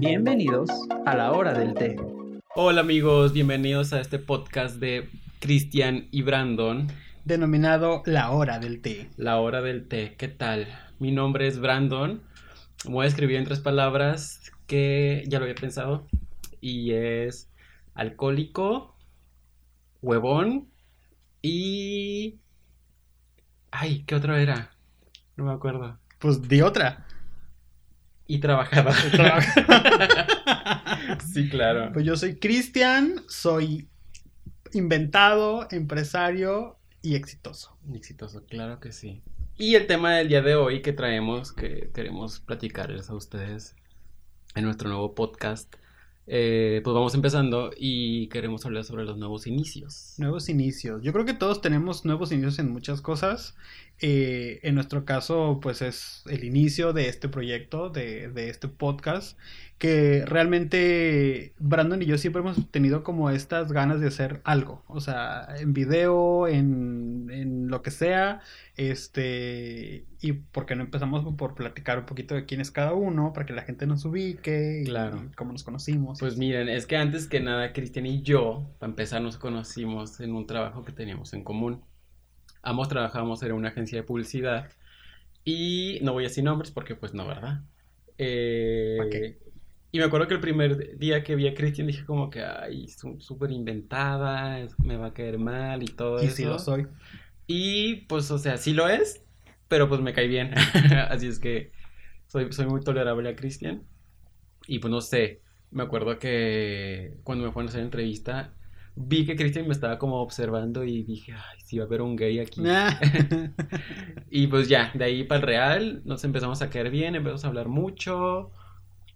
Bienvenidos a la hora del té. Hola amigos, bienvenidos a este podcast de Cristian y Brandon. Denominado La Hora del Té. La hora del té, ¿qué tal? Mi nombre es Brandon. Voy a escribir en tres palabras que ya lo había pensado. Y es alcohólico, huevón y... Ay, ¿qué otro era? No me acuerdo. Pues di otra. Y trabajador. sí, claro. Pues yo soy Cristian, soy inventado, empresario y exitoso. Exitoso, claro que sí. Y el tema del día de hoy que traemos, que queremos platicarles a ustedes en nuestro nuevo podcast, eh, pues vamos empezando y queremos hablar sobre los nuevos inicios. Nuevos inicios. Yo creo que todos tenemos nuevos inicios en muchas cosas. Eh, en nuestro caso, pues es el inicio de este proyecto, de, de este podcast, que realmente Brandon y yo siempre hemos tenido como estas ganas de hacer algo. O sea, en video, en, en lo que sea. Este, y porque no empezamos por platicar un poquito de quién es cada uno, para que la gente nos ubique y, Claro. y cómo nos conocimos. Pues miren, es que antes que nada, Cristian y yo, para empezar, nos conocimos en un trabajo que teníamos en común. Ambos trabajamos en una agencia de publicidad y no voy a decir nombres porque pues no, ¿verdad? Eh, ¿Pa qué? y me acuerdo que el primer día que vi a Cristian dije como que, ay, súper inventada, me va a caer mal y todo y eso. sí lo soy. Y pues, o sea, sí lo es, pero pues me cae bien. Así es que soy, soy muy tolerable a Cristian. Y pues no sé, me acuerdo que cuando me fueron a hacer entrevista, vi que Cristian me estaba como observando y dije, ay, sí va a haber un gay aquí. Y pues ya, de ahí para el real, nos empezamos a caer bien, empezamos a hablar mucho.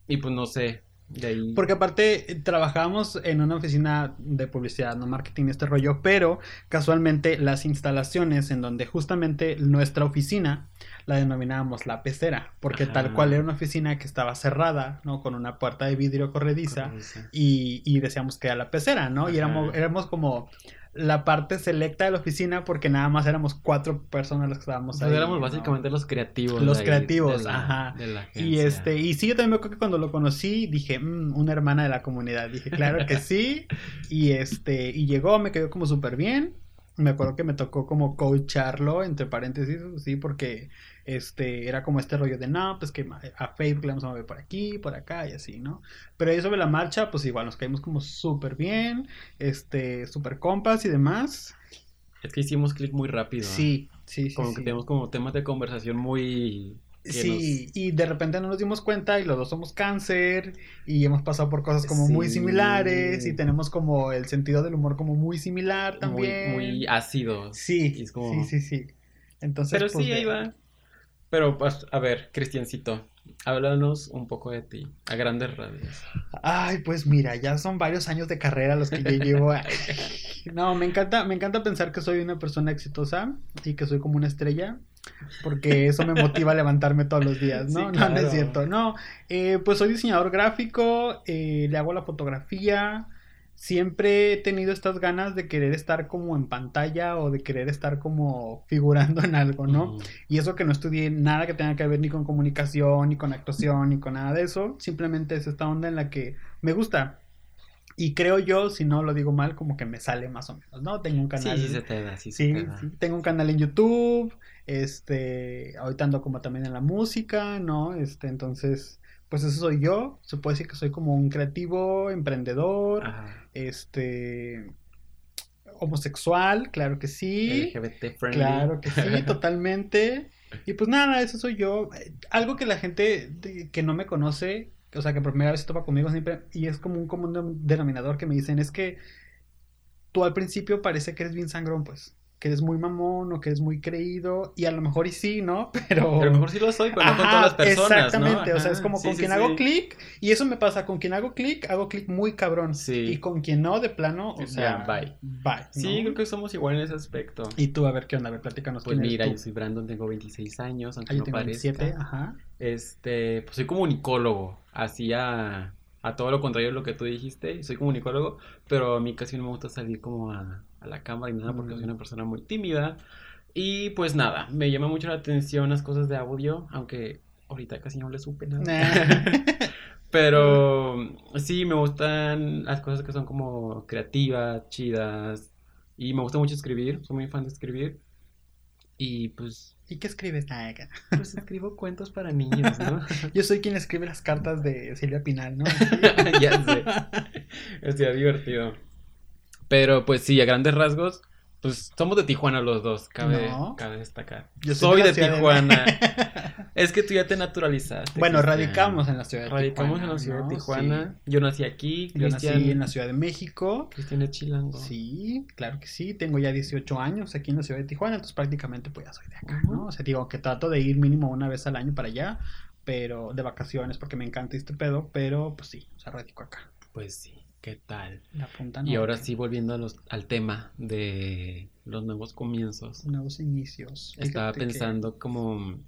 Y pues no sé, ahí. Porque aparte eh, trabajábamos en una oficina de publicidad, no marketing, este rollo, pero casualmente las instalaciones en donde justamente nuestra oficina la denominábamos la pecera, porque tal cual era una oficina que estaba cerrada, ¿no? Con una puerta de vidrio corrediza Corrediza. y, y decíamos que era la pecera, ¿no? Y éramos, éramos como la parte selecta de la oficina porque nada más éramos cuatro personas las que estábamos ahí. éramos ¿no? básicamente los creativos. Los ahí, creativos, de la- ajá. de la Y este, y sí, yo también me acuerdo que cuando lo conocí dije, "Mm, una hermana de la comunidad. Dije, claro que sí. Y este, y llegó, me quedó como súper bien. Me acuerdo que me tocó como coacharlo, entre paréntesis, sí, porque este era como este rollo de no, pues que a Facebook le vamos a mover por aquí, por acá y así, ¿no? Pero ahí sobre la marcha, pues igual nos caímos como súper bien, este, súper compas y demás. Es que hicimos clic muy rápido. Sí, sí, sí. Como sí. que tenemos como temas de conversación muy... Sí, y de repente no nos dimos cuenta y los dos somos cáncer y hemos pasado por cosas como muy similares y tenemos como el sentido del humor como muy similar nos- muy, también. muy ácidos. Sí, como- sí, sí, sí. Entonces, Pero pues, sí, ahí ve- va. Pero, a ver, Cristiancito, háblanos un poco de ti, a grandes rasgos. Ay, pues mira, ya son varios años de carrera los que yo llevo. No, me encanta, me encanta pensar que soy una persona exitosa y que soy como una estrella, porque eso me motiva a levantarme todos los días, ¿no? Sí, No, no es cierto. No, eh, pues soy diseñador gráfico, eh, le hago la fotografía. Siempre he tenido estas ganas de querer estar como en pantalla o de querer estar como figurando en algo, ¿no? Y eso que no estudié nada que tenga que ver ni con comunicación, ni con actuación, ni con nada de eso. Simplemente es esta onda en la que me gusta. Y creo yo, si no lo digo mal, como que me sale más o menos, ¿no? Tengo un Sí, canal. sí se te da, sí, se Sí, te da. sí, tengo un canal en YouTube. Este, ahorita ando como también en la música, ¿no? Este, entonces, pues eso soy yo. Se puede decir que soy como un creativo, emprendedor, Ajá. este, homosexual, claro que sí. LGBT friendly. Claro que sí, totalmente. Y pues nada, eso soy yo. Algo que la gente que no me conoce, o sea, que por primera vez se topa conmigo siempre, y es como un común denominador que me dicen, es que tú al principio parece que eres bien sangrón, pues. Que eres muy mamón o que eres muy creído, y a lo mejor y sí, ¿no? Pero. Pero a lo mejor sí lo soy, pero no con Ajá, todas las personas, Exactamente, ¿no? o sea, es Ajá, como sí, con sí, quien sí. hago clic, y eso me pasa, con quien hago clic, hago clic muy cabrón. Sí. Y con quien no, de plano, o sea, bye. Bye. Sí, creo que somos igual en ese aspecto. Y tú, a ver qué onda, a ver, platícanos. Pues quién eres mira, tú? yo soy Brandon, tengo 26 años, aunque Ah, yo no tengo parezca. 27, ajá. Este, pues soy comunicólogo, así a, a todo lo contrario de lo que tú dijiste, soy comunicólogo, pero a mí casi no me gusta salir como a, a la cámara y nada porque Mm. soy una persona muy tímida. Y pues nada, me llama mucho la atención las cosas de audio, aunque ahorita casi no le supe nada. Nah. Pero sí, me gustan las cosas que son como creativas, chidas. Y me gusta mucho escribir, soy muy fan de escribir. Y pues, ¿Y qué escribes? Acá. pues escribo cuentos para niños, ¿no? Yo soy quien escribe las cartas de Silvia Pinal, ¿no? ya sé. Estaría divertido. Pero pues sí, a grandes rasgos, pues somos de Tijuana los dos, cabe, No. cabe destacar. Yo soy de Ciudad Tijuana. es que tú ya te naturalizaste. bueno, Cristian. radicamos en la ciudad de Radicamos Tijuana. en la ciudad ¿no? de Tijuana. Yo nací aquí, Sí. Yo nací en la Ciudad de México. Cristian es chilango. Sí, claro que sí. Tengo ya 18 años aquí en la ciudad de Tijuana, entonces prácticamente pues ya soy de acá, Ujú. ¿no? O sea, digo que trato de ir mínimo una vez al año para allá, pero de vacaciones porque me encanta este pedo, pero pues sí, o sea, radico acá. Pues sí, ¿qué tal? La punta Y ahora sí, volviendo a los- al tema de los nuevos comienzos. Nuevos inicios. Estaba que- pensando como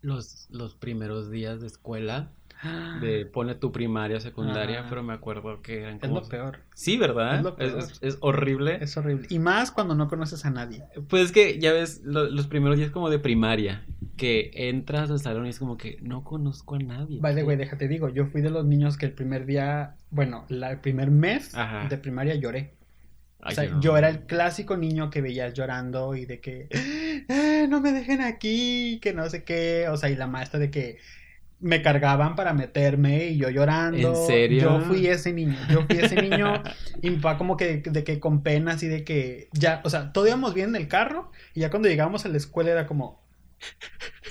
los, los primeros días de escuela, de pone tu primaria, secundaria, pero me acuerdo que eran Es como... lo peor. Sí, ¿verdad? Es lo Es, peor. es- es horrible. Es horrible. Y más cuando no conoces a nadie. Pues es que, ya ves, lo- los primeros días como de primaria, que entras al salón y es como que no conozco a nadie. By the way, déjate digo, yo fui de los niños que el primer día, bueno, la, el primer mes Ajá. de primaria lloré. Ay, o sea, no. yo era el clásico niño que veías llorando y de que "Eh, no me dejen aquí, que no sé qué, o sea, y la maestra de que me cargaban para meterme y yo llorando. ¿En serio? Yo fui ese niño, yo fui ese niño y mi papá como que de que con pena así de que ya, o sea, todo íbamos bien en el carro y ya cuando llegamos a la escuela era como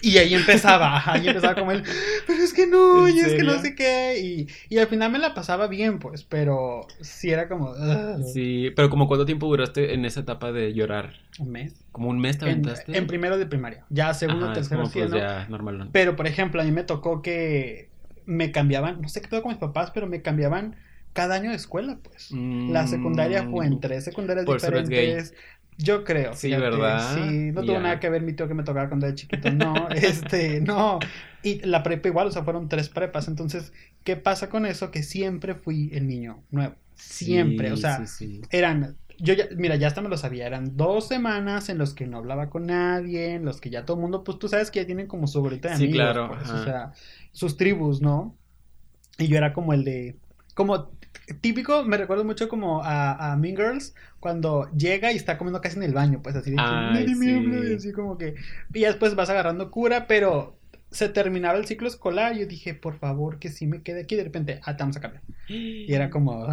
y ahí empezaba, ahí empezaba como el, pero es que no, ¿En y es que no sé qué, y, y al final me la pasaba bien, pues, pero sí era como, "Ugh". Sí, pero como cuánto tiempo duraste en esa etapa de llorar? un mes. ¿Como un mes te En, aventaste? en primero de primaria, ya segundo, Ajá, tercero, como, sí, pues, ¿no? ya normal. Pero, por ejemplo, a mí me tocó que me cambiaban, no sé qué pedo con mis papás, pero me cambiaban cada año de escuela, pues. La secundaria fue en tres secundarias Mm. Por diferentes. Yo creo. Sí, fíjate, ¿verdad? Sí, no tuvo nada que ver mi tío que me tocaba cuando era chiquito. No, este, no. Y la prepa igual, o sea, fueron tres prepas. Entonces, ¿qué pasa con eso? Que siempre fui el niño nuevo. Siempre. Sí, o sea, sí, sí. eran. Yo ya, mira, ya hasta me lo sabía. Eran dos semanas en los que no hablaba con nadie, en los que ya todo el mundo, pues tú sabes que ya tienen como su bolita de Sí, amigos, claro, pues, o sea, sus tribus, ¿no? Y yo era como el de, como típico, me recuerdo mucho como a, a Mean Girls cuando llega y está comiendo casi en el baño, pues así de que Ay, nadie me habla", sí. y así como que, y después vas agarrando cura, pero se terminaba el ciclo escolar y yo dije, por favor, que sí me quede aquí, de repente, ah, te vamos a cambiar. Y era como,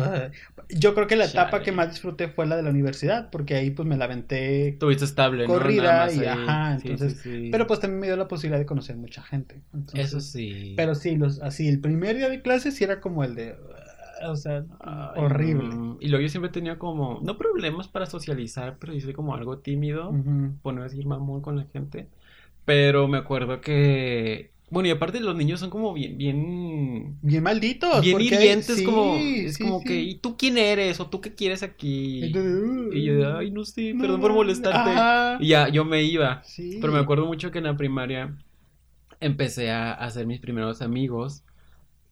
yo creo que la etapa que más disfruté fue la de la universidad, porque ahí pues me la aventé, Tuviste estable. Corrida y ahí. ajá, entonces, sí, sí. pero pues también me dio la posibilidad de conocer mucha gente. Entonces, Eso sí. Pero sí, los, así, el primer día de clase sí era como el de, o sea, Ay, horrible. Y luego yo siempre tenía como, no problemas para socializar, pero yo soy como algo tímido, Ujú. por no decir mamón con la gente. Pero me acuerdo que, bueno, y aparte los niños son como bien, bien, Bien malditos. bien hirientes, sí, como, es sí, como sí. que, ¿y tú quién eres? ¿O tú qué quieres aquí? Y "Uh, yo de, ay, no sé, no perdón por mames". molestarte. Ajá. Y ya, yo me iba. Pero me acuerdo mucho que en la primaria empecé a hacer mis primeros amigos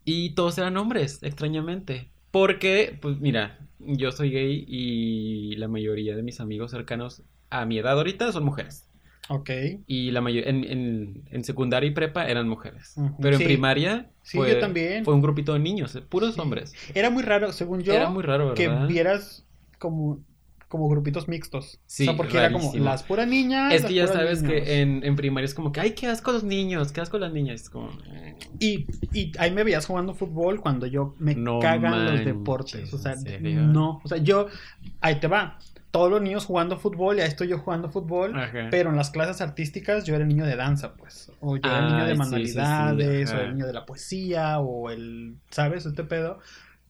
y todos eran hombres, extrañamente. Porque, pues mira, yo soy gay y la mayoría de mis amigos cercanos a mi edad ahorita son mujeres. Ok. Y la mayoría, en, en, en secundaria y prepa eran mujeres. Pero en primaria Sí, fue, yo también. fue un grupito de niños, puros Sí. hombres. Era muy raro, según yo, Era muy raro, que ¿verdad? vieras como, como grupitos mixtos. Sí, o sea, porque era como rarísimo. las puras niñas. Es que ya sabes niños. que en, en primaria es como que, ay, qué asco los niños, qué asco las niñas. Es como, Y, y ahí me veías jugando fútbol cuando yo me No cagan los manches, deportes. O sea, no. O sea, yo, ahí te va. Todos los niños jugando fútbol, ya estoy yo jugando fútbol. Ajá. Pero en las clases artísticas yo era el niño de danza, pues. O yo era el niño Ay, de sí, sí, sí, manualidades, o el niño de la poesía, o el, ¿sabes? Este pedo.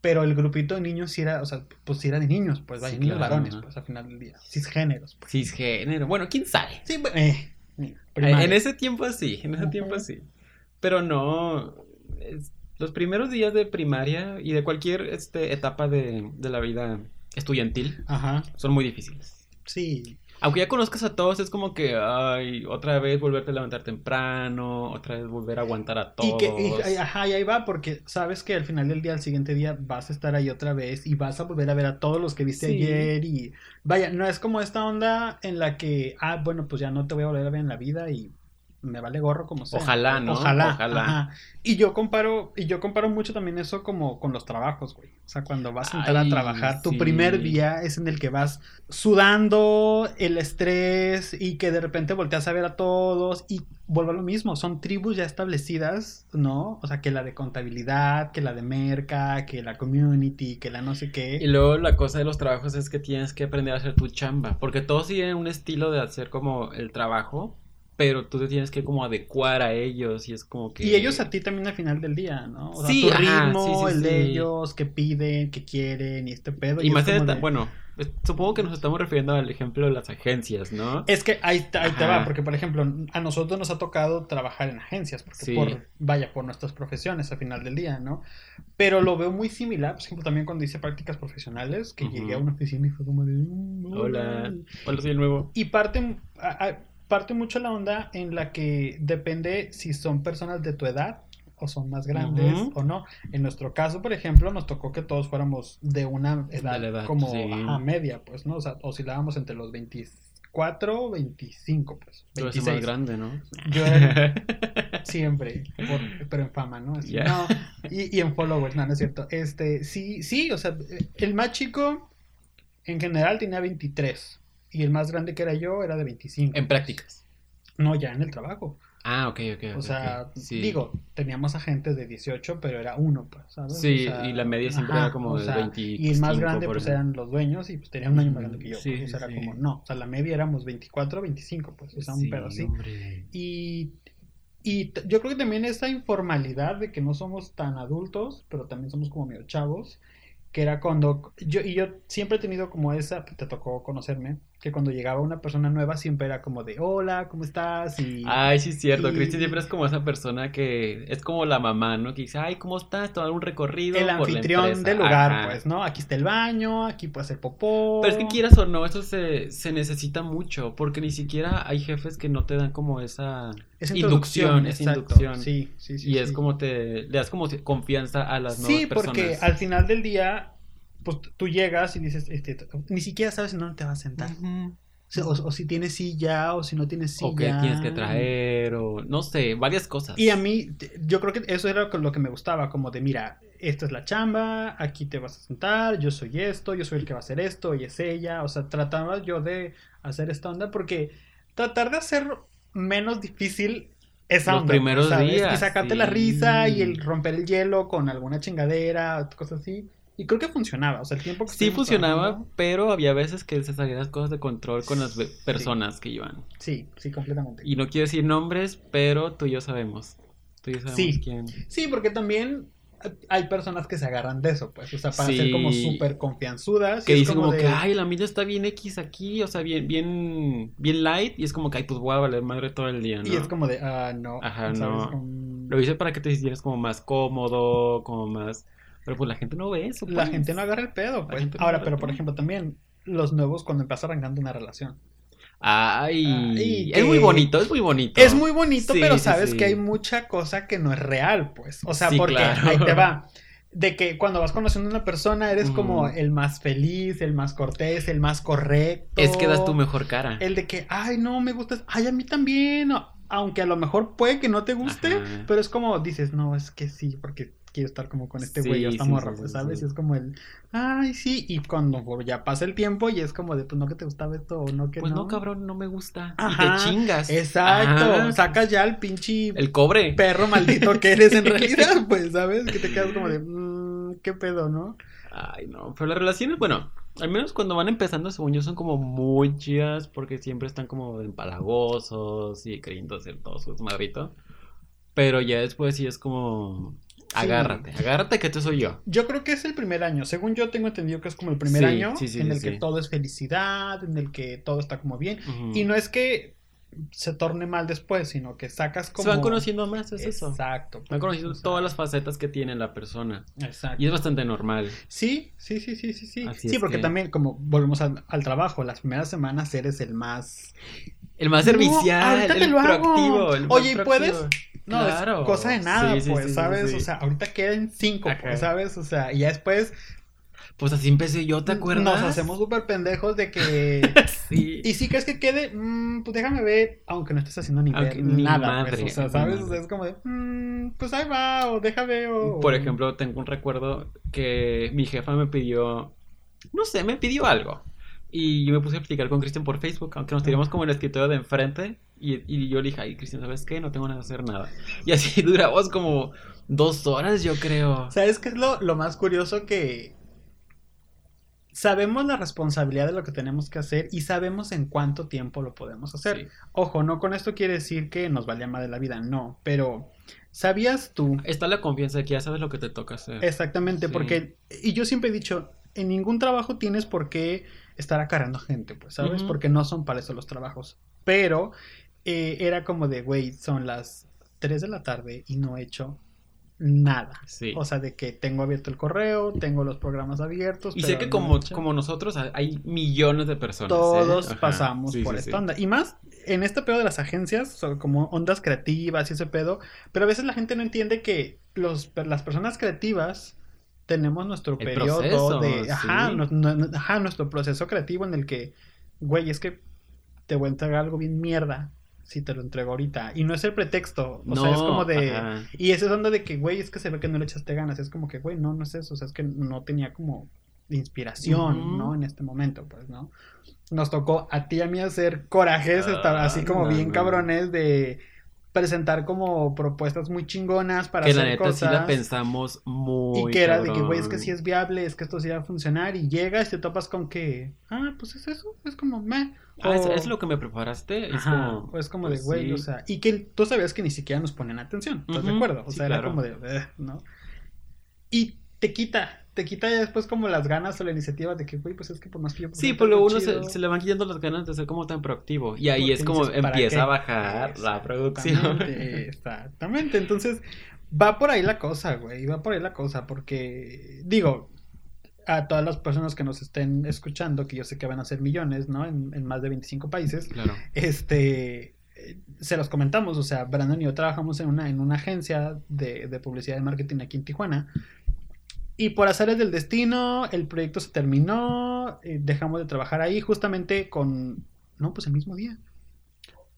Pero el grupito de niños sí era, o sea, pues sí era de niños, pues vaya, Sí, niños claro, varones, pues al final del día. Cisgéneros, pues. Cisgénero. Bueno, quién sabe. Sí, bueno, eh. En ese tiempo sí, en ese tiempo sí. Pero no. es- los primeros días de primaria y de cualquier este, etapa de, de la vida estudiantil Ajá, son muy difíciles. sí. Aunque ya conozcas a todos, es como que, ay, otra vez volverte a levantar temprano, otra vez volver a aguantar a todos. Y que, y- ajá, y ahí va, porque sabes que al final del día, al siguiente día, vas a estar ahí otra vez y vas a volver a ver a todos los que viste Sí. ayer y vaya, no es como esta onda en la que, ah, bueno, pues ya no te voy a volver a ver en la vida y me vale gorro como sea. Ojalá, ¿no? Ojalá. Ojalá. ajá. Y yo comparo, y yo comparo mucho también eso como con los trabajos, güey. O sea, cuando vas a entrar Ay, a trabajar, tu sí. primer día es en el que vas sudando el estrés y que de repente volteas a ver a todos y vuelve a lo mismo, son tribus ya establecidas, ¿no? O sea, que la de contabilidad, que la de merca, que la community, que la no sé qué. Y luego la cosa de los trabajos es que tienes que aprender a hacer tu chamba, porque todos tienen un estilo de hacer como el trabajo, pero tú te tienes que como adecuar a ellos y es como que... Y ellos a ti también al final del día, ¿no? O sea, Sí, tu ajá, ritmo, sí, sí, el de ellos, que piden, que quieren y este pedo. Y más de, bueno, supongo que nos estamos refiriendo al ejemplo de las agencias, ¿no? Es que ahí, te- ahí te Ajá. va, porque por ejemplo, a nosotros nos ha tocado trabajar en agencias, porque por, vaya, por nuestras profesiones al final del día, ¿no? Pero lo veo muy similar, por ejemplo, también cuando hice prácticas profesionales, que Ujú. llegué a una oficina y fue como de... "Mm, Hola, hola, soy el nuevo. Y parte, a- a- parte mucho la onda en la que depende si son personas de tu edad o son más grandes o no. En nuestro caso, por ejemplo, nos tocó que todos fuéramos de una edad, como sí. ajá, media, pues, ¿no? O sea, oscilábamos entre los 24 o 25, pues. Tú eres 26. más grande, ¿no? Yo era siempre, por- pero en fama, ¿no? Así, no, y, y en followers, no, no es cierto. Este, sí, sí, o sea, el más chico en general tenía 23 y el más grande que era yo era de 25. en prácticas. No, ya en el trabajo. Ah, ok, ok. O sea. Sí. digo, teníamos agentes de 18, pero era uno, pues, ¿sabes? Sí, O sea, y la media siempre era como o de sea, 25, Y el más grande, pues, eran los dueños y pues tenían un año más grande que yo. Sí, pues, o sea, era sí. como, no, o sea, la media éramos 24, 25, pues, o sea, un Sí, pedo así. Y, y yo creo que también esa informalidad de que no somos tan adultos, pero también somos como medio chavos, que era cuando yo y yo siempre he tenido como esa, te tocó conocerme, que cuando llegaba una persona nueva siempre era como de hola, ¿cómo estás? Y Ay, sí es cierto. y- Cristian siempre es como esa persona que es como la mamá, ¿no? Que dice, ay, ¿cómo estás? Dar un recorrido el por anfitrión empresa". del lugar, Ajá. pues, ¿no? Aquí está el baño, aquí puede hacer popó. Pero es que quieras o no, eso se, se necesita mucho, porque ni siquiera hay jefes que no te dan como esa Esa inducción, esa exacto. inducción. Sí, sí, sí. y es sí. como te le das como confianza a las nuevas Sí, personas. porque al final del día, pues tú llegas y dices, este, ni siquiera sabes en dónde te vas a sentar. O, sea, o- o si tienes silla, o si no tienes silla. O que tienes que traer, o no sé, varias cosas. Y a mí, yo creo que eso era lo que me gustaba, como de, mira, esta es la chamba, aquí te vas a sentar, yo soy esto, yo soy el que va a hacer esto, y es ella. O sea, trataba yo de hacer esta onda porque tratar de hacer menos difícil esa Los onda, primeros ¿sabes? días, Y sacarte sí. la risa y el romper el hielo con alguna chingadera, cosas así. Y creo que funcionaba, o sea, el tiempo que Sí funcionaba, pero había veces que se salían las cosas de control con las personas que iban. Sí, sí, completamente. Y no quiero decir nombres, pero tú y yo sabemos. Tú y yo sabemos Sí. quién. Sí, porque también hay personas que se agarran de eso, pues, o sea, para ser como súper confianzudas. Que dicen como, de- que, ay, la mía está bien X aquí, o sea, bien, bien, bien light, y es como que, ay, pues voy a valer madre todo el día, ¿no? Y es como de, ah, no. Ajá, no. Como- Lo hice para que te sintieras como más cómodo, como más... Pero pues la gente no ve eso, La pues. gente no agarra el pedo, pues. no Ahora, pero por ejemplo, también los nuevos cuando empiezas arrancando una relación. Ay, Ay, es muy bonito, es muy bonito. Es muy bonito, Sí, pero sabes sí. que hay mucha cosa que no es real, pues. O sea, Sí, porque claro. ahí te va. De que cuando vas conociendo a una persona eres como Ujú. el más feliz, el más cortés, el más correcto. Es que das tu mejor cara. El de que, ay, no, me gustas, ay, a mí también. aunque a lo mejor puede que no te guste, Ajá. pero es como dices, no, es que sí, porque quiero estar como con este Sí, güey o esta sí, morra, sí, pues, sí, ¿sabes? Y es como el, ay, sí, y cuando ya pasa el tiempo y es como de, pues no que te gustaba esto o no que Pues no, no. cabrón, no me gusta. Ajá, y te chingas. Exacto, Ajá. sacas ya el pinche El cobre. perro maldito que eres en realidad, pues, ¿sabes? Que te quedas como de, "Mm, qué pedo, ¿no? Ay, no. Pero las relaciones, bueno, al menos cuando van empezando, según yo, son como muy chidas porque siempre están como empalagosos y queriendo hacer todo su madrito. Pero ya después sí es como. Agárrate, agárrate que tú soy yo. Yo creo que es el primer año. Según yo tengo entendido que es como el primer Sí, año sí, en el que todo es felicidad, en el que todo está como bien. Y no es que se torne mal después, sino que sacas como... Se van conociendo más, es eso. Exacto. Van conociendo O sea, todas las facetas que tiene la persona. Exacto. Y es bastante normal. Sí, sí, sí, sí, sí, sí. Así sí, porque que- también, como volvemos al, al trabajo, las primeras semanas eres el más... El más No, servicial, ahorita el te lo hago. proactivo. el más Oye, ¿y puedes? No, Claro. es cosa de nada, Sí, sí, pues, sí, ¿sabes? O sea, ahorita quedan cinco, Ajá. pues, ¿sabes? O sea, y ya después Pues así empecé yo, ¿te acuerdas? Nos hacemos súper pendejos de que. sí. Y si crees que quede, mm, pues déjame ver, aunque no estés haciendo ni, ver, ni nada. madre, pues, o sea, ¿sabes? madre. O sea, es como de, mm, pues ahí va, o déjame, o. Por ejemplo, tengo un recuerdo que mi jefa me pidió, no sé, me pidió algo. Y yo me puse a platicar con Cristian por Facebook, aunque nos tiramos como en el escritorio de enfrente. Y, y yo le dije, ay, Cristian, ¿sabes qué? No tengo nada que hacer nada. Y así duramos como dos horas, yo creo. ¿Sabes qué es lo, lo más curioso? Que sabemos la responsabilidad de lo que tenemos que hacer y sabemos en cuánto tiempo lo podemos hacer. Sí. Ojo, no con esto quiere decir que nos valía más de la vida, no, pero ¿sabías tú? Está la confianza de que ya sabes lo que te toca hacer. Exactamente, Sí. porque, y yo siempre he dicho, en ningún trabajo tienes por qué estar acarreando gente, pues, ¿sabes? Porque no son para eso los trabajos. Pero eh, era como de, güey, son las 3 de la tarde y no he hecho nada. Sí. O sea, de que tengo abierto el correo, tengo los programas abiertos. y sé que no como, hecho- como nosotros hay millones de personas. ¿eh? todos pasamos Sí, por sí, esta onda. Y más en este pedo de las agencias, como ondas creativas y ese pedo. Pero a veces la gente no entiende que los, las personas creativas tenemos nuestro El periodo proceso, de. Ajá, sí. no- no- ajá, nuestro proceso creativo en el que, güey, es que te voy a entregar algo bien mierda si te lo entrego ahorita. Y no es el pretexto. O sea, es como de. ajá. Y esa es onda de que, güey, es que se ve que no le echaste ganas. Es como que, güey, no, no es eso. O sea, es que no tenía como inspiración. ¿no? En este momento, pues, ¿no? Nos tocó a ti y a mí hacer corajes, Ah, así como no, bien no. cabrones de presentar como propuestas muy chingonas para Que la hacer neta cosas. sí la pensamos muy. y que era de que, güey, es que sí es viable, es que esto sí va a funcionar. Y llegas y te topas con que, ah, pues es eso, es como, meh. Ah, ¿es, O- es lo que me preparaste. Es Ajá, como. o es como pues de, güey, sí. o sea, y que tú sabías que ni siquiera nos ponen atención, ¿estás de Ujú, acuerdo? O sí, sea, era claro. como de, "Ugh", ¿no? Y te quita, te quita ya después como las ganas o la iniciativa de que, güey, pues es que por más que yo... Sí, pues luego uno se, le van quitando las ganas de ser como tan proactivo. Y ahí Porque es como dices, ¿para empieza qué? a bajar la producción. Exactamente, exactamente. Entonces, va por ahí la cosa, güey. Va por ahí la cosa. Porque, digo, a todas las personas que nos estén escuchando, que yo sé que van a ser millones, ¿no? En, en más de 25 países, Claro. este. eh, Se los comentamos, o sea, Brandon y yo trabajamos en una, en una agencia de, de publicidad y marketing aquí en Tijuana. Y por azares del destino, el proyecto se terminó, eh, dejamos de trabajar ahí justamente con, no, pues el mismo día.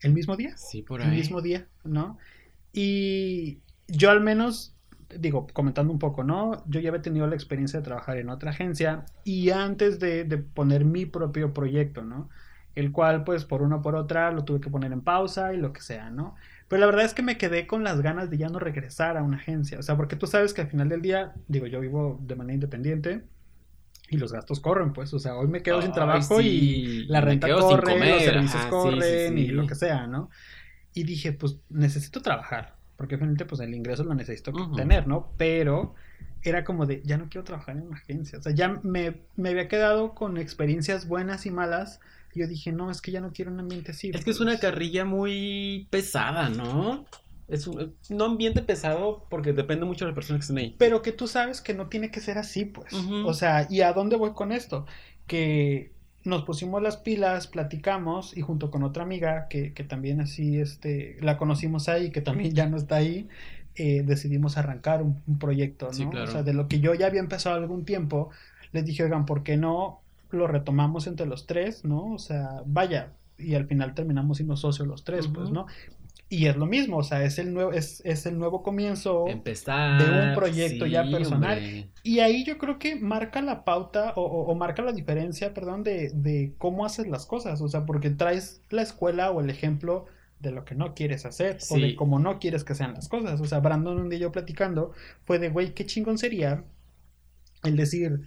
El mismo día Sí, por el ahí. mismo día, ¿no? Y yo al menos, digo, comentando un poco, ¿no? Yo ya había tenido la experiencia de trabajar en otra agencia y antes de, de poner mi propio proyecto, ¿no? El cual, pues, por una o por otra, lo tuve que poner en pausa y lo que sea, ¿no? Pero la verdad es que me quedé con las ganas de ya no regresar a una agencia, o sea, porque tú sabes que al final del día, digo, yo vivo de manera independiente y los gastos corren, pues, o sea, hoy me quedo sin trabajo sí, y la renta corre, los servicios ajá, corren sí, y lo que sea, ¿no? Y dije, pues necesito trabajar, porque finalmente pues el ingreso lo necesito Ujú. tener, ¿no? Pero era como de, ya no quiero trabajar en una agencia, o sea, ya me, me había quedado con experiencias buenas y malas, yo dije, no, es que ya no quiero un ambiente así. Es que es pues". una carrilla muy pesada, ¿no? Es un no ambiente pesado porque depende mucho de las personas que estén ahí. Pero que tú sabes que no tiene que ser así, pues. O sea, ¿y a dónde voy con esto? Que nos pusimos las pilas, platicamos y junto con otra amiga que, que también así, este, la conocimos ahí, que también ya no está ahí, eh, decidimos arrancar un, un proyecto, ¿no? Sí, claro. O sea, de lo que yo ya había empezado algún tiempo, les dije, oigan, ¿por qué no lo retomamos entre los tres, ¿no? O sea, vaya, y al final terminamos siendo socios los tres, pues. ¿no? Y es lo mismo, o sea, es el nuevo, es, es el nuevo comienzo. Empezar. de un proyecto ya personal. hombre. Y ahí yo creo que marca la pauta o, o- o marca la diferencia, perdón, de, de cómo haces las cosas. O sea, porque traes la escuela o el ejemplo de lo que no quieres hacer o de Sí. cómo no quieres que sean las cosas. O sea, Brandon un día yo platicando fue de, güey, qué chingón sería el decir,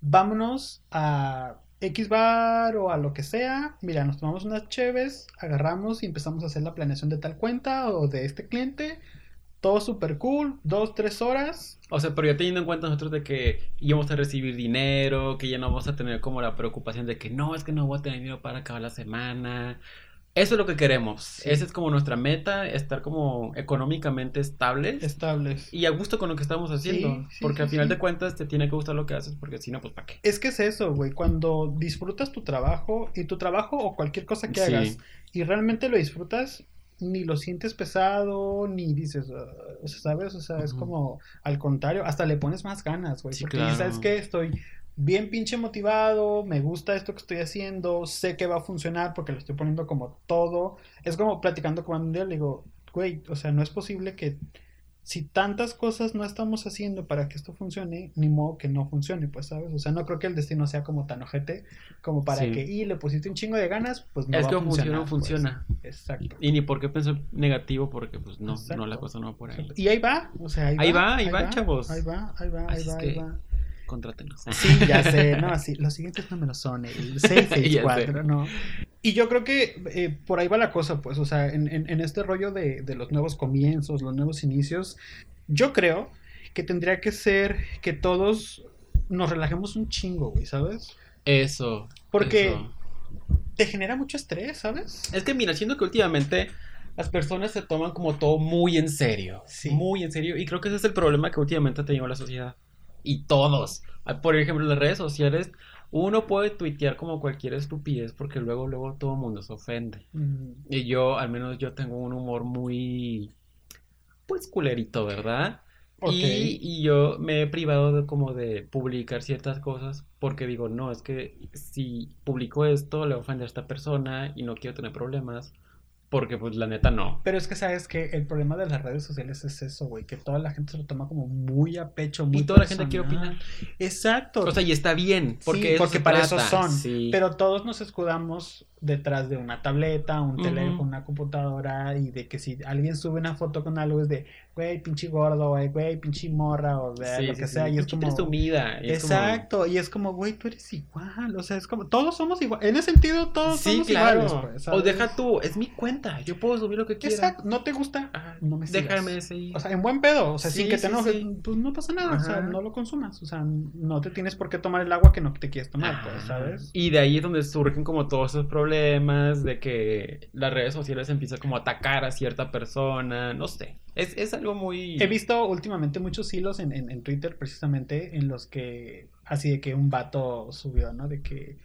vámonos a X bar o a lo que sea. Mira, nos tomamos unas cheves, agarramos y empezamos a hacer la planeación de tal cuenta o de este cliente. Todo súper cool, dos, tres horas, O sea, pero ya teniendo en cuenta nosotros de que íbamos a recibir dinero, que ya no vamos a tener como la preocupación de que no, es que no voy a tener dinero para acabar la semana. Eso es lo que queremos. Sí. Esa es como nuestra meta, estar como económicamente estables estables. y a gusto con lo que estamos haciendo. Sí, sí, porque al final de cuentas te tiene que gustar lo que haces, porque si no, pues ¿para qué? Es que es eso, güey, cuando disfrutas tu trabajo y tu trabajo o cualquier cosa que hagas y realmente lo disfrutas, ni lo sientes pesado, ni dices, o sea, ¿sabes? O sea, es como al contrario, hasta le pones más ganas, güey, porque claro. ¿sabes qué? Estoy bien pinche motivado, me gusta esto que estoy haciendo, sé que va a funcionar porque lo estoy poniendo como todo. Es como platicando con un día, le digo, güey, o sea, no es posible que si tantas cosas no estamos haciendo para que esto funcione, ni modo que no funcione, pues, ¿sabes? O sea, no creo que el destino sea como tan ojete como para Sí. que, y le pusiste un chingo de ganas, pues no es va que a funciona, funcionar. funciona. pues. Exacto. Y ni por qué pensar negativo, porque pues no, Exacto. no, la cosa no va por ahí. Y ahí va, o sea, ahí va. Ahí va, ahí va, chavos. Ahí va, ahí va, ahí Así va, es ahí que- va. Contrátenos. Sí, ya sé, no, sí, los siguientes números son el 664, ¿no? Y yo creo que eh, por ahí va la cosa, pues, o sea, en, en- en este rollo de, de los nuevos comienzos, los nuevos inicios, yo creo que tendría que ser que todos nos relajemos un chingo, güey, ¿sabes? Eso. Porque eso. te genera mucho estrés, ¿sabes? Es que mira, siento que últimamente las personas se toman como todo muy en serio. Sí. Muy en serio. Y creo que ese es el problema que últimamente ha tenido la sociedad. Y todos. Ah, Por ejemplo, en las redes sociales, uno puede tuitear como cualquier estupidez porque luego, luego todo el mundo se ofende. Y yo, al menos yo tengo un humor muy, pues culerito, ¿verdad? Y, y yo me he privado de como de publicar ciertas cosas porque digo, no, es que si publico esto le ofender a esta persona y no quiero tener problemas porque pues la neta no. Pero es que sabes que el problema de las redes sociales es eso, güey, que toda la gente se lo toma como muy a pecho, muy Y toda la gente quiere opinar. Exacto. O sea, y está bien, porque, Sí, eso porque para eso trata, son. sí. Pero todos nos escudamos detrás de una tableta, un teléfono, una computadora y de que si alguien sube una foto con algo es de, güey, pinche gordo, güey, güey, pinche morra o de Sí, lo sí, que sí, sea. Y es como... presumida, como- Exacto, y es como, güey, tú eres igual, o sea, es como, todos somos igual, en ese sentido todos somos claro. iguales, pues, o deja tú, es mi cuenta, yo puedo subir lo que quiera. Exacto, no te gusta, Ajá, no me sigas. Déjame seguir. O sea, en buen pedo, o sea, sin que te enojes, pues no pasa nada, o sea, no lo consumas, o sea, no te tienes por qué tomar el agua que no te quieres tomar, pues, Ajá. ¿sabes? Y de ahí es donde surgen como todos esos problemas de que las redes sociales empiezan como a atacar a cierta persona, no sé, es, es algo muy... He visto últimamente muchos hilos en, en, Twitter precisamente en los que, así de que un vato subió, ¿no? De que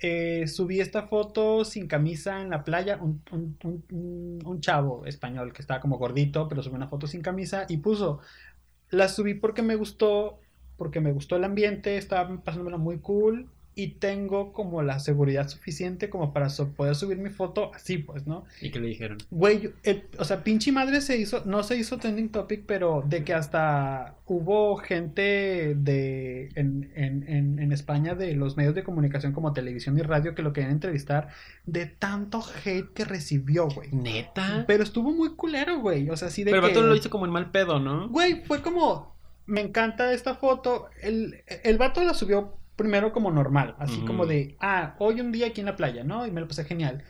eh, subí esta foto sin camisa en la playa, un, un, un- chavo español que estaba como gordito, pero subió una foto sin camisa y puso, la subí porque me gustó, porque me gustó el ambiente, estaba pasándomela muy cool y tengo como la seguridad suficiente como para so- poder subir mi foto así, pues, ¿no? Y que le dijeron. Güey, el- o sea, pinche madre se hizo, no se hizo trending topic, pero de que hasta hubo gente de en, en, en, en España de los medios de comunicación como televisión y radio que lo querían entrevistar de tanto hate que recibió, güey. ¿Neta? Pero estuvo muy culero, güey. O sea, sí de Pero el que. vato lo hizo como en mal pedo, ¿no? Güey, fue como. Me encanta esta foto. El, el vato la subió primero como normal. Así como de. Ah, hoy un día aquí en la playa, ¿no? Y me lo pasé genial.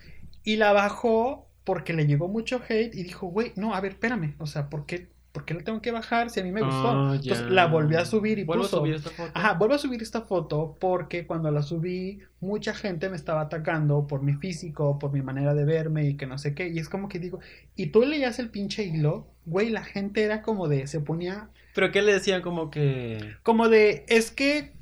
Y la bajó porque le llegó mucho hate y dijo, güey, no, a ver, espérame. O sea, ¿por qué, ¿por qué la tengo que bajar si a mí me gustó? Ah, Entonces la volví a subir y Vuelvo puso. a subir esta foto. Ajá, vuelvo a subir esta foto porque cuando la subí, mucha gente me estaba atacando por mi físico, por mi manera de verme y que no sé qué. Y es como que digo, y tú leías el pinche hilo, güey, la gente era como de, se ponía Pero ¿qué le decían como que... como de, es que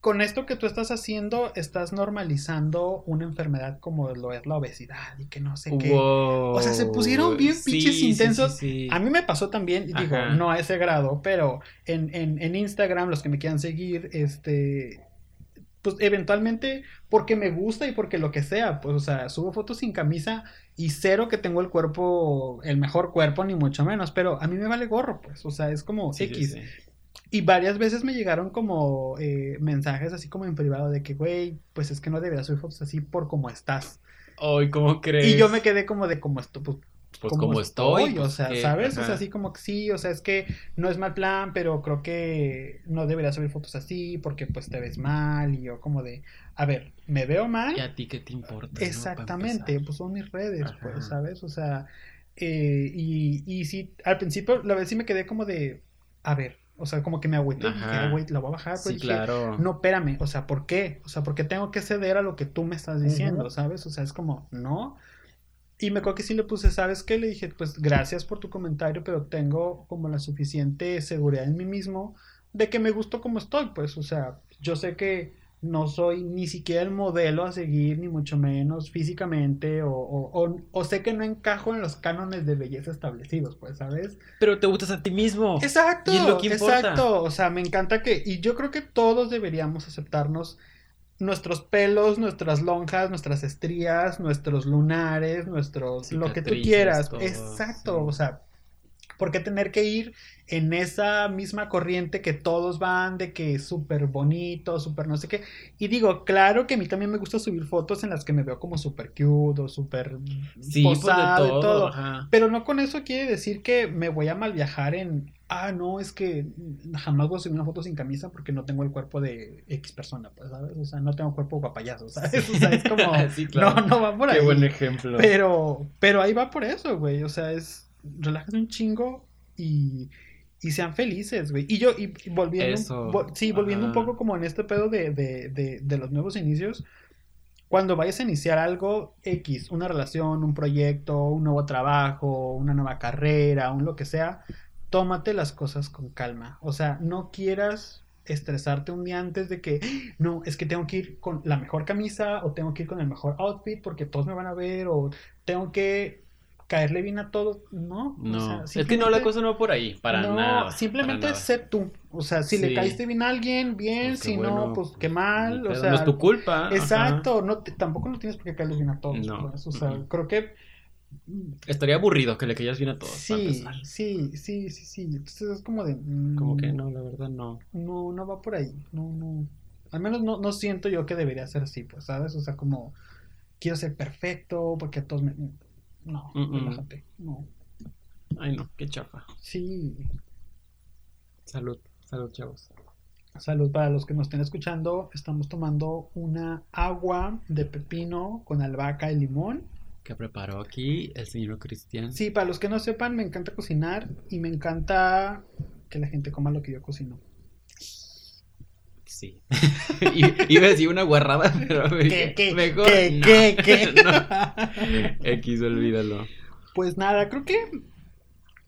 con esto que tú estás haciendo, estás normalizando una enfermedad como lo es la obesidad y que no sé qué. Wow. O sea, se pusieron bien Sí, pinches intensos. sí, sí. A mí me pasó también, y digo, Ajá. no a ese grado, pero en, en, en Instagram, los que me quieran seguir, este, pues eventualmente, porque me gusta y porque lo que sea, pues, o sea, subo fotos sin camisa y cero que tengo el cuerpo, el mejor cuerpo, ni mucho menos, pero a mí me vale gorro, pues, o sea, es como Sí, sí, X. sí. Y varias veces me llegaron como eh, mensajes así como en privado de que, güey, pues es que no deberías subir fotos así por cómo estás. Ay, ¿cómo crees? Y yo me quedé como de como esto, pues Pues como estoy. o pues, sea. ¿sabes? O Ajá. sea, así como que sí, o sea, es que no es mal plan, pero creo que no deberías subir fotos así porque pues te ves mal y yo como de, a ver, ¿me veo mal? ¿Y a ti qué te importa? Exactamente, pues son mis redes, Ajá. pues, ¿sabes? O sea, eh, y, y sí, al principio la vez sí me quedé como de, a ver, o sea, como que me agüité y dije. "Ah, güey, la voy a bajar, pero Sí, dije, claro. no, espérame, o sea, ¿por qué? O sea, ¿por qué tengo que ceder a lo que tú me estás diciendo, sabes? O sea, es como, no. Y me acuerdo que sí le puse, ¿sabes qué? Le dije, pues gracias por tu comentario, pero tengo como la suficiente seguridad en mí mismo de que me gustó como estoy, pues, o sea, yo sé que no soy ni siquiera el modelo a seguir, ni mucho menos físicamente, o, o, o, o sé que no encajo en los cánones de belleza establecidos, pues, ¿sabes? Pero te gustas a ti mismo. Exacto, Y es lo que importa. exacto. O sea, me encanta que, y yo creo que todos deberíamos aceptarnos nuestros pelos, nuestras lonjas, nuestras estrías, nuestros lunares, nuestros, lo que tú quieras. todo, Exacto, sí. o sea, ¿por qué tener que ir en esa misma corriente que todos van de que es súper bonito, súper no sé qué? Y digo, claro que a mí también me gusta subir fotos en las que me veo como súper cute o súper Sí, pues de posado y todo. todo. ajá. Pero no con eso quiere decir que me voy a mal viajar en, ah, no, es que jamás voy a subir una foto sin camisa porque no tengo el cuerpo de X persona, pues, ¿sabes? O sea, no tengo cuerpo papayazo, ¿sabes? O sea, es como, Sí, claro. no, no va por ahí. Qué buen ejemplo. Pero, pero ahí va por eso, güey, o sea, es, relájense un chingo y, y sean felices, güey. Y yo, y, volviendo, Eso, sí, volviendo un poco como en este pedo de, de, de, de los nuevos inicios, cuando vayas a iniciar algo X, una relación, un proyecto, un nuevo trabajo, una nueva carrera, un lo que sea, tómate las cosas con calma. O sea, no quieras estresarte un día antes de que, "Ah, no, es que tengo que ir con la mejor camisa o tengo que ir con el mejor outfit porque todos me van a ver o tengo que caerle bien a todos. No, o sea, es que no, la cosa no va por ahí, para no, nada. Simplemente para nada. sé tú. O sea, si le caíste bien a alguien, bien, Pues si no, bueno, pues qué mal. O sea, no es tu culpa. ajá. Exacto, no te- tampoco no tienes por qué caerles bien a todos. No, pues, O sea, creo que Estaría aburrido que le caías bien a todos. sí, sí, sí, sí, sí. Entonces es como de mm, Como que no, la verdad no. no, no va por ahí. No, no. Al menos no, no siento yo que debería ser así, pues, ¿sabes? O sea, como quiero ser perfecto porque a todos me no, Mm-mm. relájate. No. Ay, no, qué chafa. Sí. Salud, salud, chavos. Salud para los que nos estén escuchando. Estamos tomando una agua de pepino con albahaca y limón. ¿Qué preparó aquí el señor Cristian? Sí, para los que no sepan, me encanta cocinar y me encanta que la gente coma lo que yo cocino. Sí. Iba a decir una guarrada, pero ¿Qué, qué, mejor qué, no. qué? No. X, olvídalo. Pues nada, creo que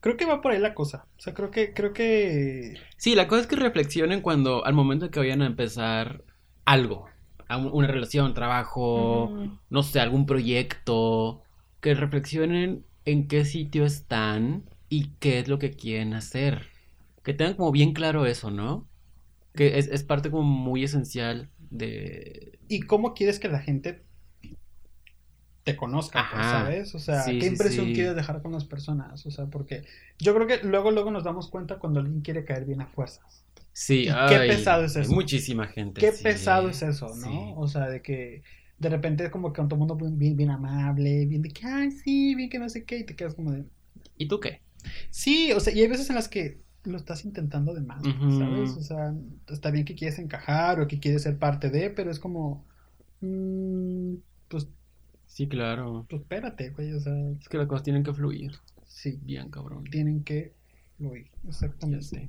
creo que va por ahí la cosa. O sea, creo que creo que Sí, la cosa es que reflexionen cuando, al momento que vayan a empezar algo, una relación, trabajo, no sé, algún proyecto, que reflexionen en qué sitio están y qué es lo que quieren hacer. Que tengan como bien claro eso, ¿no? Que es, es parte como muy esencial de... y cómo quieres que la gente te conozca, pues. ¿sabes? O sea, Sí, ¿qué impresión sí. quieres dejar con las personas? O sea, porque yo creo que luego luego nos damos cuenta cuando alguien quiere caer bien a fuerzas. Sí, ¿Y qué ay, pesado es eso? muchísima gente. Qué sí, pesado es eso, ¿no? O sea, de que de repente es como que todo el mundo bien amable, bien de que, ay, sí, bien que no sé qué, y te quedas como de, ¿Y tú qué? sí, o sea, y hay veces en las que lo estás intentando de más. ¿sabes? O sea, está bien que quieres encajar o que quieres ser parte de, pero es como, mm, pues, Sí, claro. pues espérate, güey, o sea, Es que las cosas tienen que fluir. sí, Bien, cabrón. tienen que fluir, exactamente.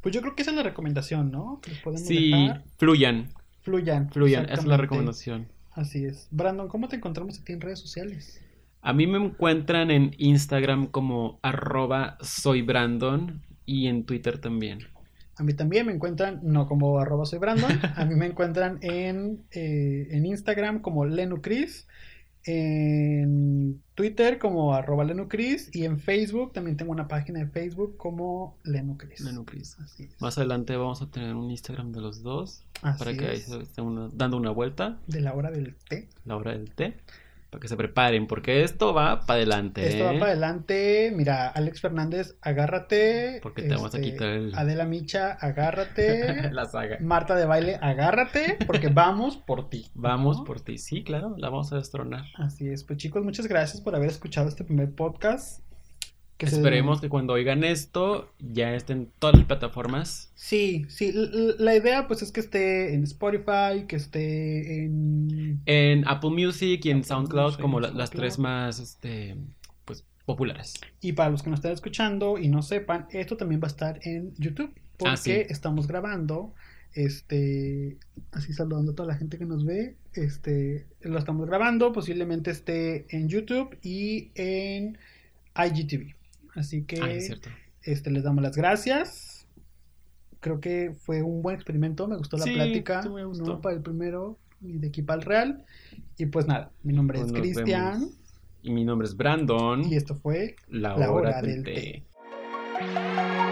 Pues yo creo que esa es la recomendación, ¿no? Que les podemos Sí, dejar. fluyan, Fluyan. fluyan. Esa es la recomendación. Así es. Brandon, ¿cómo te encontramos a ti en redes sociales? A mí me encuentran en Instagram como arroba soy Brandon y en Twitter también. A mí también me encuentran, no como arroba soy Brandon, a mí me encuentran en, eh, en Instagram como Lenucris, en Twitter como arroba Lenucris y en Facebook también tengo una página de Facebook como Lenucris. Lenucris. Así es. Más adelante vamos a tener un Instagram de los dos Así para que ahí se estén una- dando una vuelta, De la hora del té. la hora del té, para que se preparen, porque esto va para adelante. Esto va ¿eh? para adelante. Mira, Alex Fernández, agárrate. Porque te vamos a Este, quitar el- Adela Micha, agárrate. la saga. Marta de baile, agárrate, porque vamos por ti. Vamos ¿no? por ti. Sí, claro, la vamos a destronar. Así es, pues chicos, muchas gracias por haber escuchado este primer podcast. Que se- Esperemos que cuando oigan esto ya estén en todas las plataformas. Sí, sí, la idea pues es que esté en Spotify, que esté en... En Apple Music y en Apple SoundCloud Music, como la- SoundCloud. las tres más este pues populares. Y para los que nos estén escuchando y no sepan, esto también va a estar en YouTube, porque Ah, sí. estamos grabando, este, así saludando a toda la gente que nos ve, este, lo estamos grabando, posiblemente esté en YouTube y en IGTV. Así que... Ah, es cierto. Este, les damos las gracias. creo que fue un buen experimento, me gustó la Sí, plática, sí me gustó. ¿no? Para el primero y de aquí para el Real. Y pues nada, mi nombre Pues es Cristian. Y mi nombre es Brandon. y esto fue La, La hora, Hora del del té. Té.